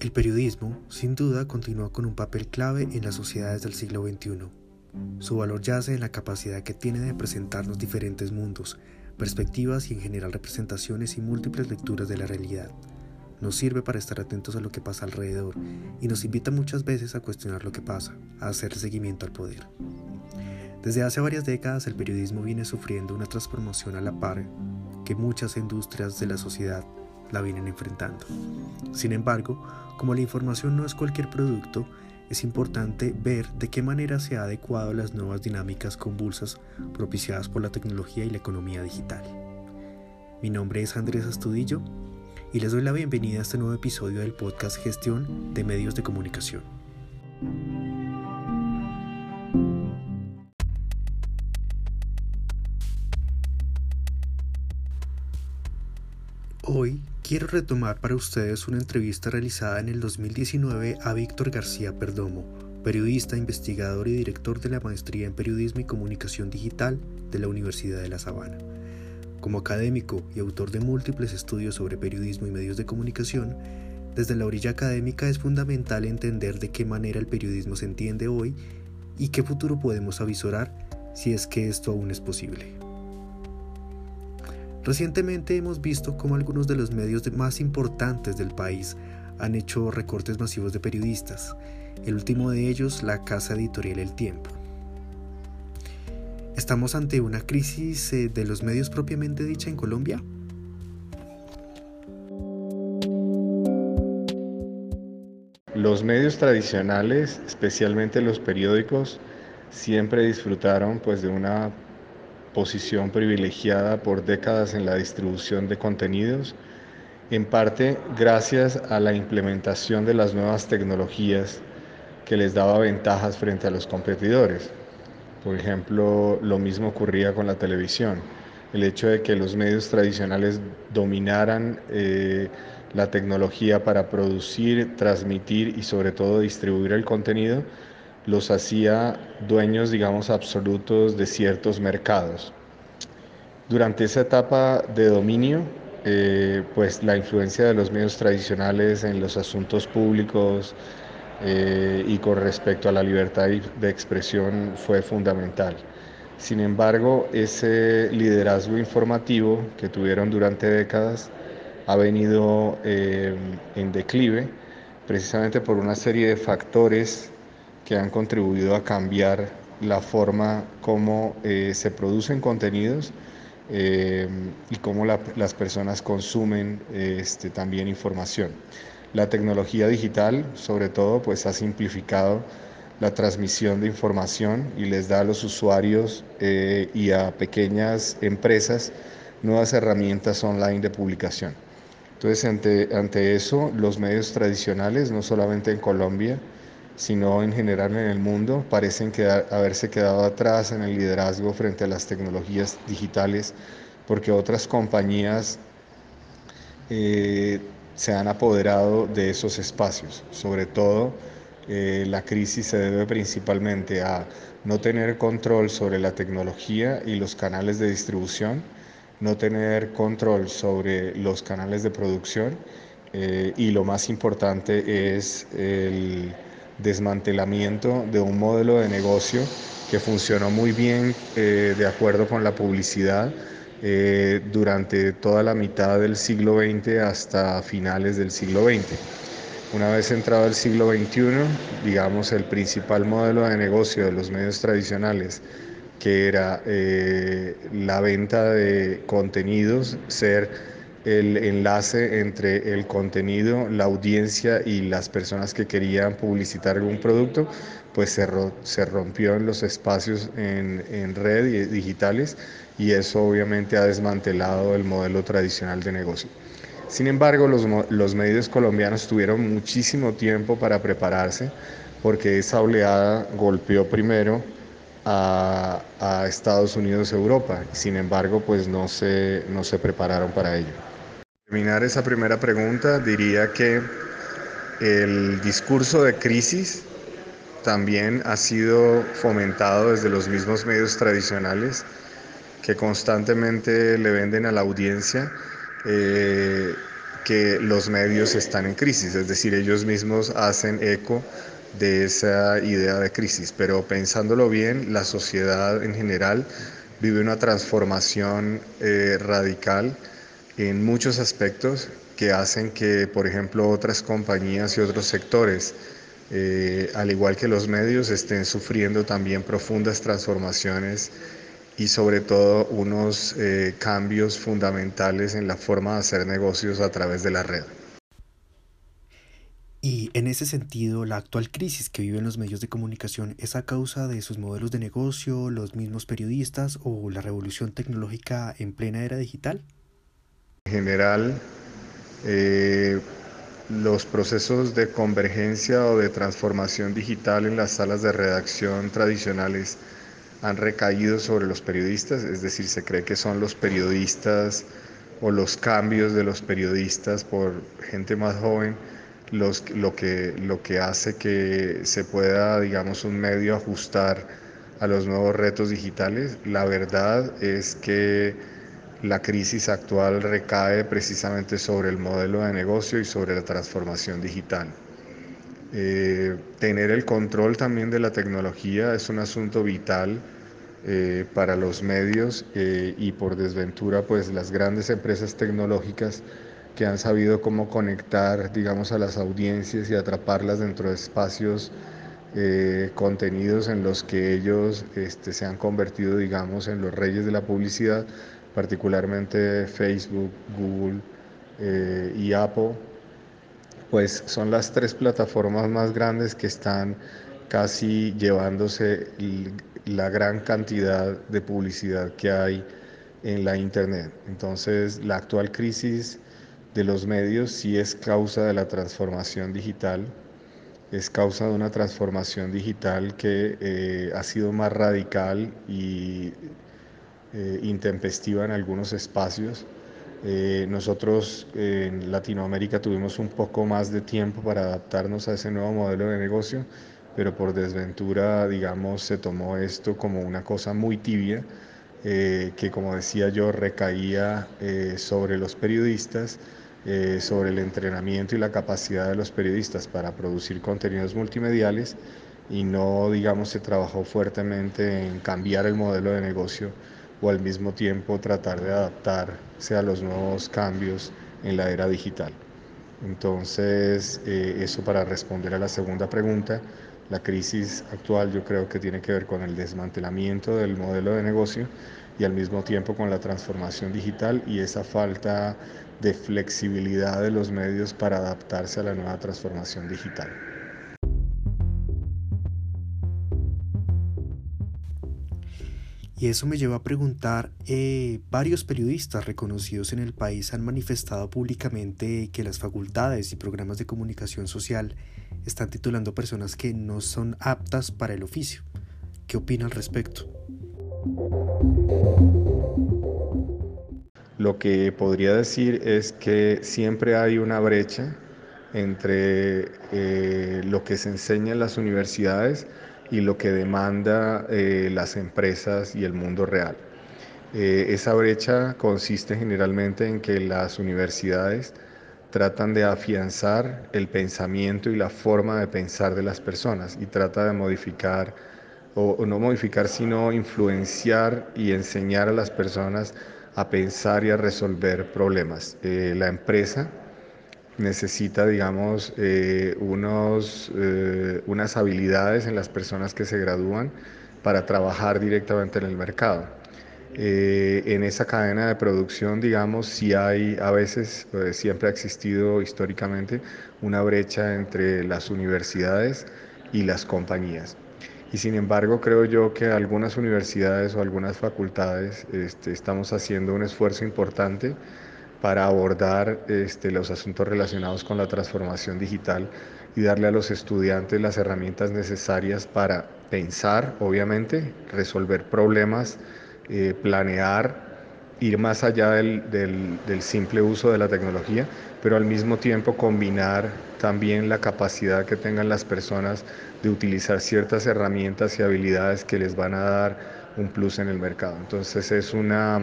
El periodismo, sin duda, continúa con un papel clave en las sociedades del siglo XXI. Su valor yace en la capacidad que tiene de presentarnos diferentes mundos, perspectivas y en general representaciones y múltiples lecturas de la realidad. Nos sirve para estar atentos a lo que pasa alrededor y nos invita muchas veces a cuestionar lo que pasa, a hacer seguimiento al poder. Desde hace varias décadas el periodismo viene sufriendo una transformación a la par que muchas industrias de la sociedad la vienen enfrentando. Sin embargo, como la información no es cualquier producto, es importante ver de qué manera se ha adecuado a las nuevas dinámicas convulsas propiciadas por la tecnología y la economía digital. Mi nombre es Andrés Astudillo y les doy la bienvenida a este nuevo episodio del podcast Gestión de Medios de Comunicación. Hoy quiero retomar para ustedes una entrevista realizada en el 2019 a Víctor García Perdomo, periodista, investigador y director de la Maestría en Periodismo y Comunicación Digital de la Universidad de La Sabana. Como académico y autor de múltiples estudios sobre periodismo y medios de comunicación, desde la orilla académica es fundamental entender de qué manera el periodismo se entiende hoy y qué futuro podemos avisorar si es que esto aún es posible. Recientemente hemos visto cómo algunos de los medios más importantes del país han hecho recortes masivos de periodistas, el último de ellos la casa editorial El Tiempo. ¿Estamos ante una crisis eh, de los medios propiamente dicha en Colombia? Los medios tradicionales, especialmente los periódicos, siempre disfrutaron pues de una posición privilegiada por décadas en la distribución de contenidos, en parte gracias a la implementación de las nuevas tecnologías que les daba ventajas frente a los competidores. Por ejemplo, lo mismo ocurría con la televisión. El hecho de que los medios tradicionales dominaran eh, la tecnología para producir, transmitir y sobre todo distribuir el contenido los hacía dueños, digamos, absolutos de ciertos mercados. Durante esa etapa de dominio, eh, pues la influencia de los medios tradicionales en los asuntos públicos eh, y con respecto a la libertad de expresión fue fundamental. Sin embargo, ese liderazgo informativo que tuvieron durante décadas ha venido eh, en declive precisamente por una serie de factores que han contribuido a cambiar la forma como eh, se producen contenidos eh, y cómo las personas consumen este, también información. La tecnología digital, sobre todo, pues ha simplificado la transmisión de información y les da a los usuarios eh, y a pequeñas empresas nuevas herramientas online de publicación. Entonces, ante, ante eso, los medios tradicionales, no solamente en Colombia, sino en general en el mundo, parecen haberse quedado atrás en el liderazgo frente a las tecnologías digitales, porque otras compañías eh, se han apoderado de esos espacios. Sobre todo, eh, la crisis se debe principalmente a no tener control sobre la tecnología y los canales de distribución, no tener control sobre los canales de producción eh, y lo más importante es el desmantelamiento de un modelo de negocio que funcionó muy bien eh, de acuerdo con la publicidad eh, durante toda la mitad del siglo XX hasta finales del siglo XX. Una vez entrado el siglo XXI, digamos, el principal modelo de negocio de los medios tradicionales, que era eh, la venta de contenidos, ser el enlace entre el contenido, la audiencia y las personas que querían publicitar algún producto, pues se, se rompió en los espacios en, en red y digitales y eso obviamente ha desmantelado el modelo tradicional de negocio. Sin embargo, los, los medios colombianos tuvieron muchísimo tiempo para prepararse porque esa oleada golpeó primero a, a, Estados Unidos, Europa. Sin embargo, pues no se, no se prepararon para ello terminar esa primera pregunta, diría que el discurso de crisis también ha sido fomentado desde los mismos medios tradicionales que constantemente le venden a la audiencia eh, que los medios están en crisis, es decir, ellos mismos hacen eco de esa idea de crisis, pero pensándolo bien, la sociedad en general vive una transformación eh, radical en muchos aspectos que hacen que, por ejemplo, otras compañías y otros sectores, eh, al igual que los medios, estén sufriendo también profundas transformaciones y sobre todo unos eh, cambios fundamentales en la forma de hacer negocios a través de la red. Y en ese sentido, la actual crisis que viven los medios de comunicación es a causa de sus modelos de negocio, los mismos periodistas o la revolución tecnológica en plena era digital. En general, eh, los procesos de convergencia o de transformación digital en las salas de redacción tradicionales han recaído sobre los periodistas, es decir, se cree que son los periodistas o los cambios de los periodistas por gente más joven los, lo, que, lo que hace que se pueda, digamos, un medio ajustar a los nuevos retos digitales. La verdad es que la crisis actual recae precisamente sobre el modelo de negocio y sobre la transformación digital. Eh, tener el control también de la tecnología es un asunto vital eh, para los medios eh, y por desventura pues las grandes empresas tecnológicas que han sabido cómo conectar digamos a las audiencias y atraparlas dentro de espacios contenidos en los que ellos este, se han convertido digamos en los reyes de la publicidad particularmente Facebook, Google y Apple pues son las tres plataformas más grandes que están casi llevándose la gran cantidad de publicidad que hay en la Internet. Entonces, la actual crisis de los medios sí es causa de la transformación digital, es causa de una transformación digital que eh, ha sido más radical y eh, intempestiva en algunos espacios. Eh, nosotros en Latinoamérica tuvimos un poco más de tiempo para adaptarnos a ese nuevo modelo de negocio, pero por desventura, digamos, se tomó esto como una cosa muy tibia, eh, que como decía yo, recaía sobre los periodistas, sobre el entrenamiento y la capacidad de los periodistas para producir contenidos multimediales y no, digamos, se trabajó fuertemente en cambiar el modelo de negocio o al mismo tiempo tratar de adaptarse a los nuevos cambios en la era digital. Entonces, eh, eso para responder a la segunda pregunta, la crisis actual yo creo que tiene que ver con el desmantelamiento del modelo de negocio y al mismo tiempo con la transformación digital y esa falta de flexibilidad de los medios para adaptarse a la nueva transformación digital. Y eso me lleva a preguntar, eh, varios periodistas reconocidos en el país han manifestado públicamente que las facultades y programas de comunicación social están titulando personas que no son aptas para el oficio. ¿Qué opina al respecto? Lo que podría decir es que siempre hay una brecha entre eh, lo que se enseña en las universidades y lo que demanda eh, las empresas y el mundo real. Eh, esa brecha consiste generalmente en que las universidades tratan de afianzar el pensamiento y la forma de pensar de las personas y trata de modificar, o, no modificar, sino influenciar y enseñar a las personas a pensar y a resolver problemas. Eh, la empresa necesita, digamos, eh, unos, eh, unas habilidades en las personas que se gradúan para trabajar directamente en el mercado. Eh, en esa cadena de producción, digamos, si hay a veces, siempre ha existido históricamente una brecha entre las universidades y las compañías. Y sin embargo, creo yo que algunas universidades o algunas facultades este, estamos haciendo un esfuerzo importante para abordar este, los asuntos relacionados con la transformación digital y darle a los estudiantes las herramientas necesarias para pensar, obviamente, resolver problemas, eh, planear, ir más allá del, del, simple uso de la tecnología, pero al mismo tiempo combinar también la capacidad que tengan las personas de utilizar ciertas herramientas y habilidades que les van a dar un plus en el mercado. Entonces es una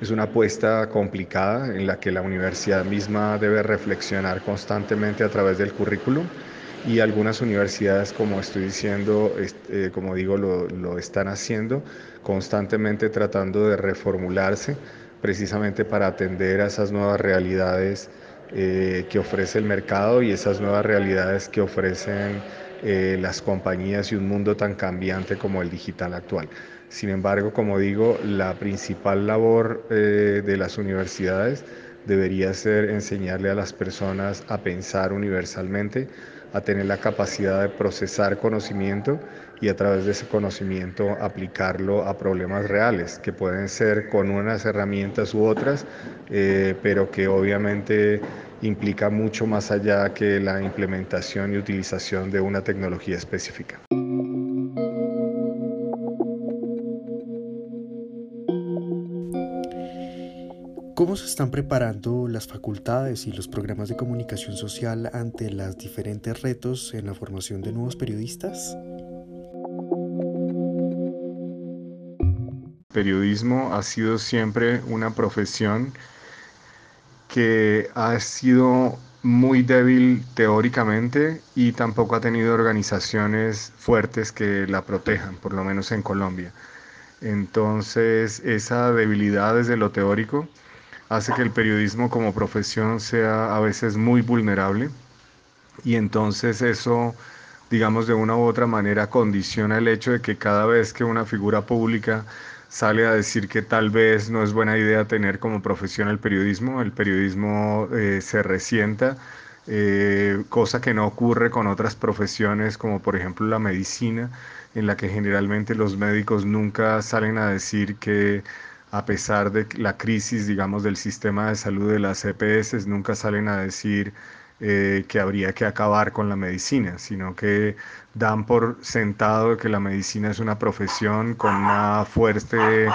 Es una apuesta complicada en la que la universidad misma debe reflexionar constantemente a través del currículum y algunas universidades, como estoy diciendo, eh, como digo, lo, lo, están haciendo, constantemente tratando de reformularse precisamente para atender a esas nuevas realidades eh, que ofrece el mercado y esas nuevas realidades que ofrecen eh, las compañías y un mundo tan cambiante como el digital actual. Sin embargo, como digo, la principal labor de las universidades debería ser enseñarle a las personas a pensar universalmente, a tener la capacidad de procesar conocimiento y a través de ese conocimiento aplicarlo a problemas reales, que pueden ser con unas herramientas u otras, eh, pero que obviamente implica mucho más allá que la implementación y utilización de una tecnología específica. ¿Cómo se están preparando las facultades y los programas de comunicación social ante los diferentes retos en la formación de nuevos periodistas? Periodismo ha sido siempre una profesión que ha sido muy débil teóricamente y tampoco ha tenido organizaciones fuertes que la protejan, por lo menos en Colombia. Entonces, esa debilidad desde lo teórico hace que el periodismo como profesión sea a veces muy vulnerable y entonces eso, digamos, de una u otra manera condiciona el hecho de que cada vez que una figura pública sale a decir que tal vez no es buena idea tener como profesión el periodismo, el periodismo eh, se resienta, eh, cosa que no ocurre con otras profesiones como por ejemplo la medicina, en la que generalmente los médicos nunca salen a decir que a pesar de la crisis, digamos, del sistema de salud de las EPS, nunca salen a decir eh, que habría que acabar con la medicina, sino que dan por sentado que la medicina es una profesión con una fuerte,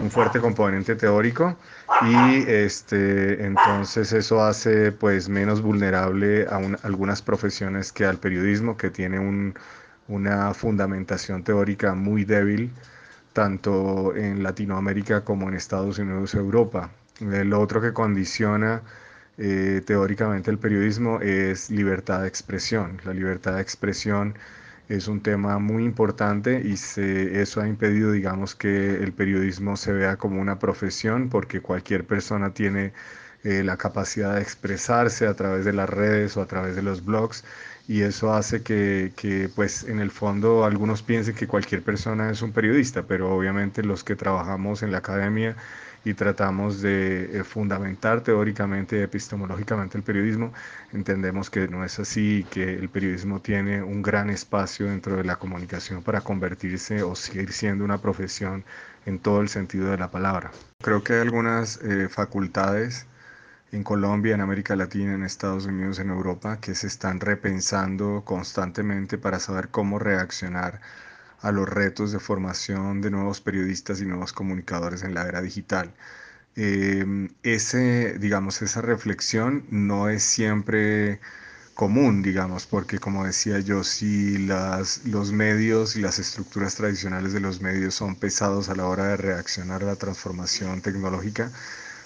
un fuerte componente teórico y este, entonces eso hace pues menos vulnerable a algunas profesiones que al periodismo que tiene un, una fundamentación teórica muy débil tanto en Latinoamérica como en Estados Unidos Europa. Lo otro que condiciona eh, teóricamente el periodismo es libertad de expresión. La libertad de expresión es un tema muy importante y eso ha impedido, digamos, que el periodismo se vea como una profesión porque cualquier persona tiene eh, la capacidad de expresarse a través de las redes o a través de los blogs y eso hace que, que, pues en el fondo algunos piensen que cualquier persona es un periodista, pero obviamente los que trabajamos en la academia y tratamos de eh, fundamentar teóricamente y epistemológicamente el periodismo, entendemos que no es así, que el periodismo tiene un gran espacio dentro de la comunicación para convertirse o seguir siendo una profesión en todo el sentido de la palabra. Creo que hay algunas eh, facultades en Colombia, en América Latina, en Estados Unidos, en Europa, que se están repensando constantemente para saber cómo reaccionar a los retos de formación de nuevos periodistas y nuevos comunicadores en la era digital. Em, ese, digamos, esa reflexión no es siempre común, digamos, porque como decía yo, si las, los medios y las estructuras tradicionales de los medios son pesados a la hora de reaccionar a la transformación tecnológica,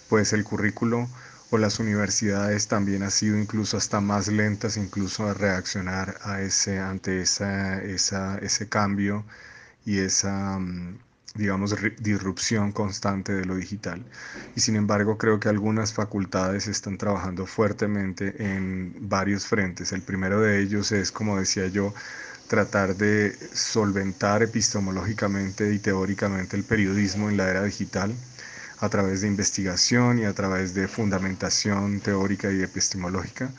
pues el currículo o las universidades también han sido incluso hasta más lentas incluso a reaccionar a ese, ante esa, esa, ese cambio y esa, mm, digamos, disrupción constante de lo digital. Y sin embargo, creo que algunas facultades están trabajando fuertemente en varios frentes. El primero de ellos es, como decía yo, tratar de solventar epistemológicamente y teóricamente el periodismo en la era digital a través de investigación y a través de fundamentación teórica y epistemológica.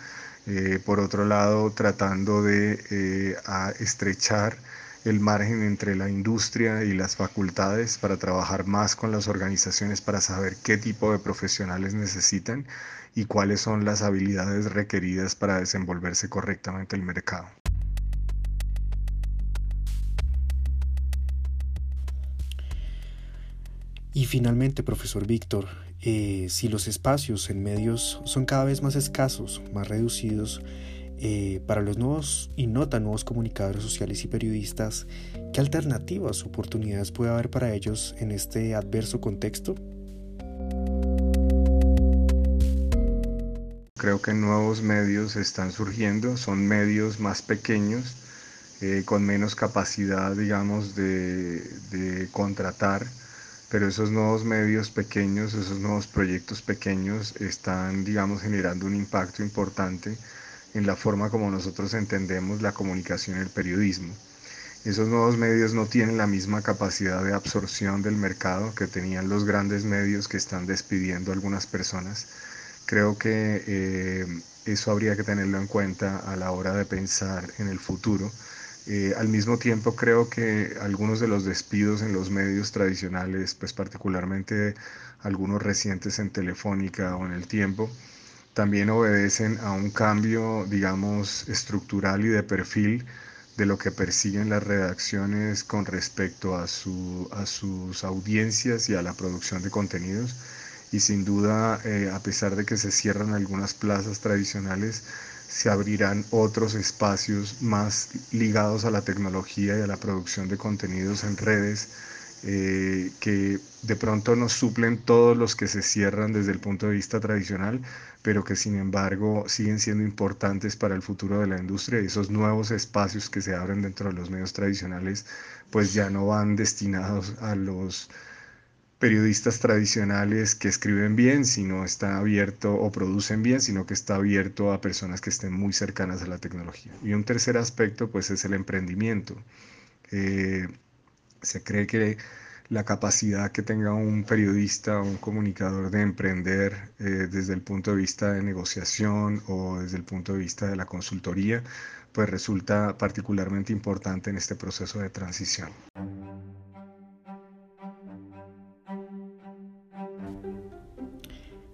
Eh, por otro lado, tratando de eh, estrechar el margen entre la industria y las facultades para trabajar más con las organizaciones para saber qué tipo de profesionales necesitan y cuáles son las habilidades requeridas para desenvolverse correctamente el mercado. Y finalmente, profesor Víctor, eh, si los espacios en medios son cada vez más escasos, más reducidos, eh, para los nuevos y no tan nuevos comunicadores sociales y periodistas, ¿qué alternativas, oportunidades puede haber para ellos en este adverso contexto? Creo que nuevos medios están surgiendo, son medios más pequeños, eh, con menos capacidad, digamos, de contratar pero esos nuevos medios pequeños, esos nuevos proyectos pequeños están, digamos, generando un impacto importante en la forma como nosotros entendemos la comunicación y el periodismo. Esos nuevos medios no tienen la misma capacidad de absorción del mercado que tenían los grandes medios que están despidiendo a algunas personas. Creo que eh, eso habría que tenerlo en cuenta a la hora de pensar en el futuro eh, al mismo tiempo creo que algunos de los despidos en los medios tradicionales, pues particularmente algunos recientes en Telefónica o en el tiempo, también obedecen a un cambio, digamos, estructural y de perfil de lo que persiguen las redacciones con respecto a, su, a sus audiencias y a la producción de contenidos. Y sin duda, eh, a pesar de que se cierran algunas plazas tradicionales, se abrirán otros espacios más ligados a la tecnología y a la producción de contenidos en redes eh, que de pronto nos suplen todos los que se cierran desde el punto de vista tradicional, pero que sin embargo siguen siendo importantes para el futuro de la industria. Y esos nuevos espacios que se abren dentro de los medios tradicionales pues ya no van destinados a los periodistas tradicionales que escriben bien, sino está abierto o producen bien, sino que está abierto a personas que estén muy cercanas a la tecnología. Y un tercer aspecto pues es el emprendimiento. Eh, se cree que la capacidad que tenga un periodista o un comunicador de emprender eh, desde el punto de vista de negociación o desde el punto de vista de la consultoría, pues resulta particularmente importante en este proceso de transición.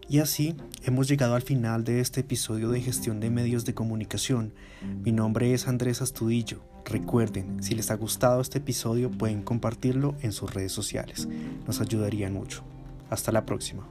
Y así hemos llegado al final de este episodio de gestión de medios de comunicación. Mi nombre es Andrés Astudillo. Recuerden, si les ha gustado este episodio pueden compartirlo en sus redes sociales. Nos ayudaría mucho. Hasta la próxima.